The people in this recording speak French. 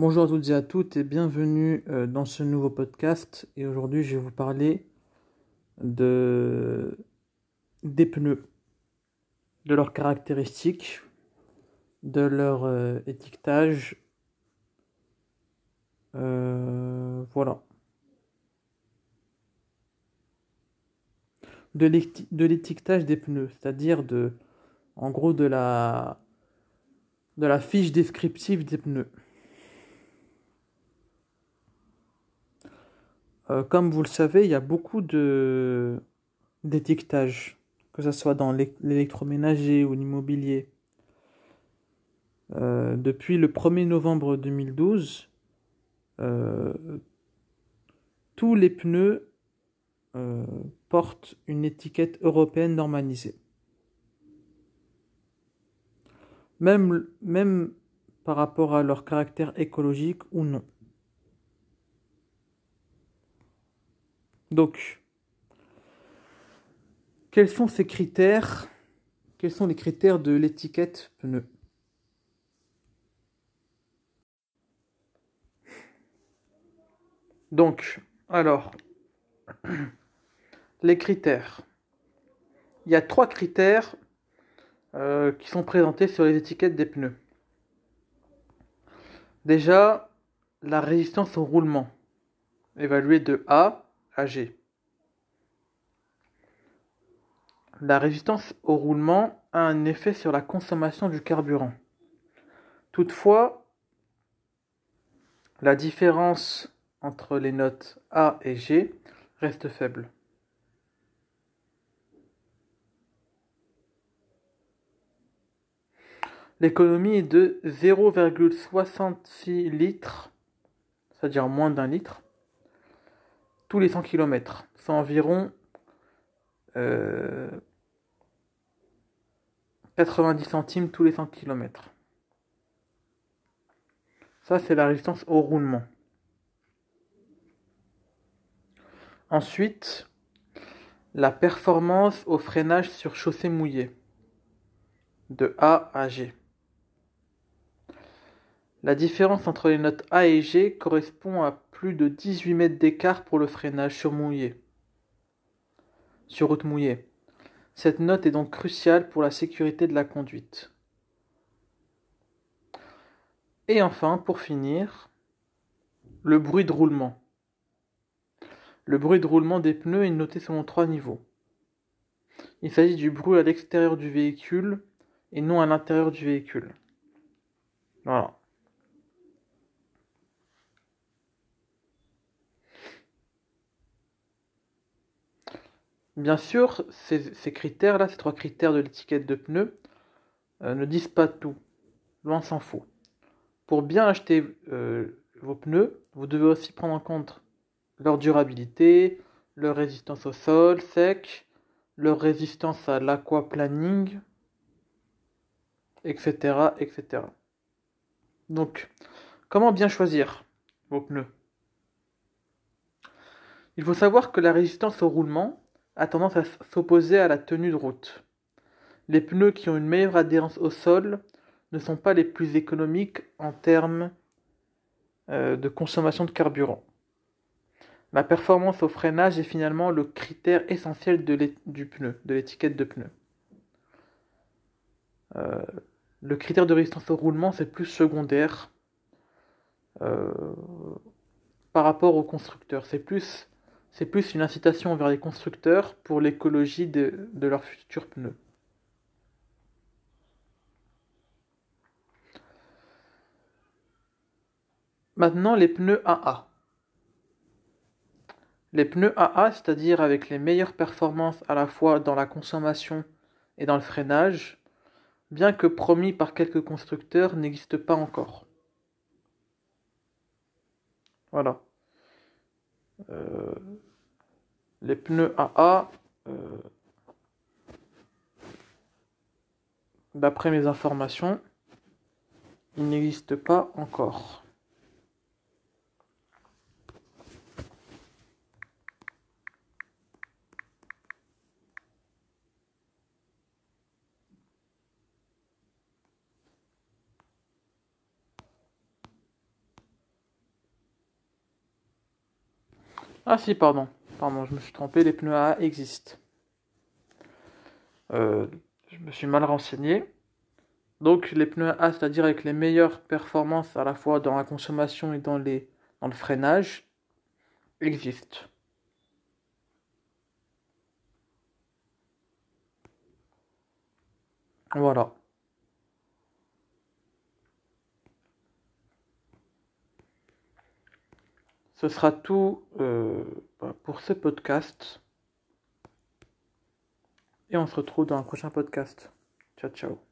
Bonjour à toutes et à toutes et bienvenue euh, dans ce nouveau podcast. Et aujourd'hui, je vais vous parler de des pneus, de leurs caractéristiques, de leur euh, étiquetage. Euh, voilà. De l'étiquetage des pneus, c'est-à-dire de, en gros, de la, de la fiche descriptive des pneus. Euh, comme vous le savez, il y a beaucoup de d'étiquetage, que ce soit dans l'électroménager ou l'immobilier. Euh, depuis le 1er novembre 2012, euh, tous les pneus portent une étiquette européenne normalisée. Même, même par rapport à leur caractère écologique ou non. Donc, quels sont ces critères Quels sont les critères de l'étiquette pneu? Donc, alors, les critères. Il y a trois critères euh, qui sont présentés sur les étiquettes des pneus. Déjà, la résistance au roulement, évaluée de A la résistance au roulement a un effet sur la consommation du carburant. Toutefois, la différence entre les notes A et G reste faible. L'économie est de 0,66 litres, c'est-à-dire moins d'un litre, tous les 100 km. C'est environ 90 euh, centimes tous les 100 km. Ça, c'est la résistance au roulement. Ensuite, la performance au freinage sur chaussée mouillée. De A à G. La différence entre les notes A et G correspond à plus de 18 mètres d'écart pour le freinage sur mouillé. Sur route mouillée. Cette note est donc cruciale pour la sécurité de la conduite. Et enfin, pour finir, le bruit de roulement. Le bruit de roulement des pneus est noté selon trois niveaux. Il s'agit du bruit à l'extérieur du véhicule et non à l'intérieur du véhicule. Voilà. Bien sûr, ces, critères-là, ces trois critères de l'étiquette de pneus, euh, ne disent pas tout. Loin s'en faut. Pour bien acheter euh, vos pneus, vous devez aussi prendre en compte leur durabilité, leur résistance au sol sec, leur résistance à l'aquaplaning, etc., etc. Donc, comment bien choisir vos pneus? Il faut savoir que la résistance au roulement a tendance à s'opposer à la tenue de route. Les pneus qui ont une meilleure adhérence au sol ne sont pas les plus économiques en termes euh, de consommation de carburant. La performance au freinage est finalement le critère essentiel du pneu, de l'étiquette de pneu. Euh, le critère de résistance au roulement, c'est plus secondaire euh, par rapport au constructeur. C'est plus c'est plus une incitation vers les constructeurs pour l'écologie de, leurs futurs pneus. Maintenant, les pneus AA. Les pneus AA, c'est-à-dire avec les meilleures performances à la fois dans la consommation et dans le freinage, bien que promis par quelques constructeurs, n'existent pas encore. Voilà. Euh, les pneus AA, euh, d'après mes informations, il n'existe pas encore. Ah si, pardon. Pardon, je me suis trompé, les pneus A existent. Euh, je me suis mal renseigné. Donc les pneus A, c'est-à-dire avec les meilleures performances à la fois dans la consommation et dans, dans le freinage, existent. Voilà. Ce sera tout euh, bah, pour ce podcast. Et on se retrouve dans un prochain podcast. Ciao, ciao.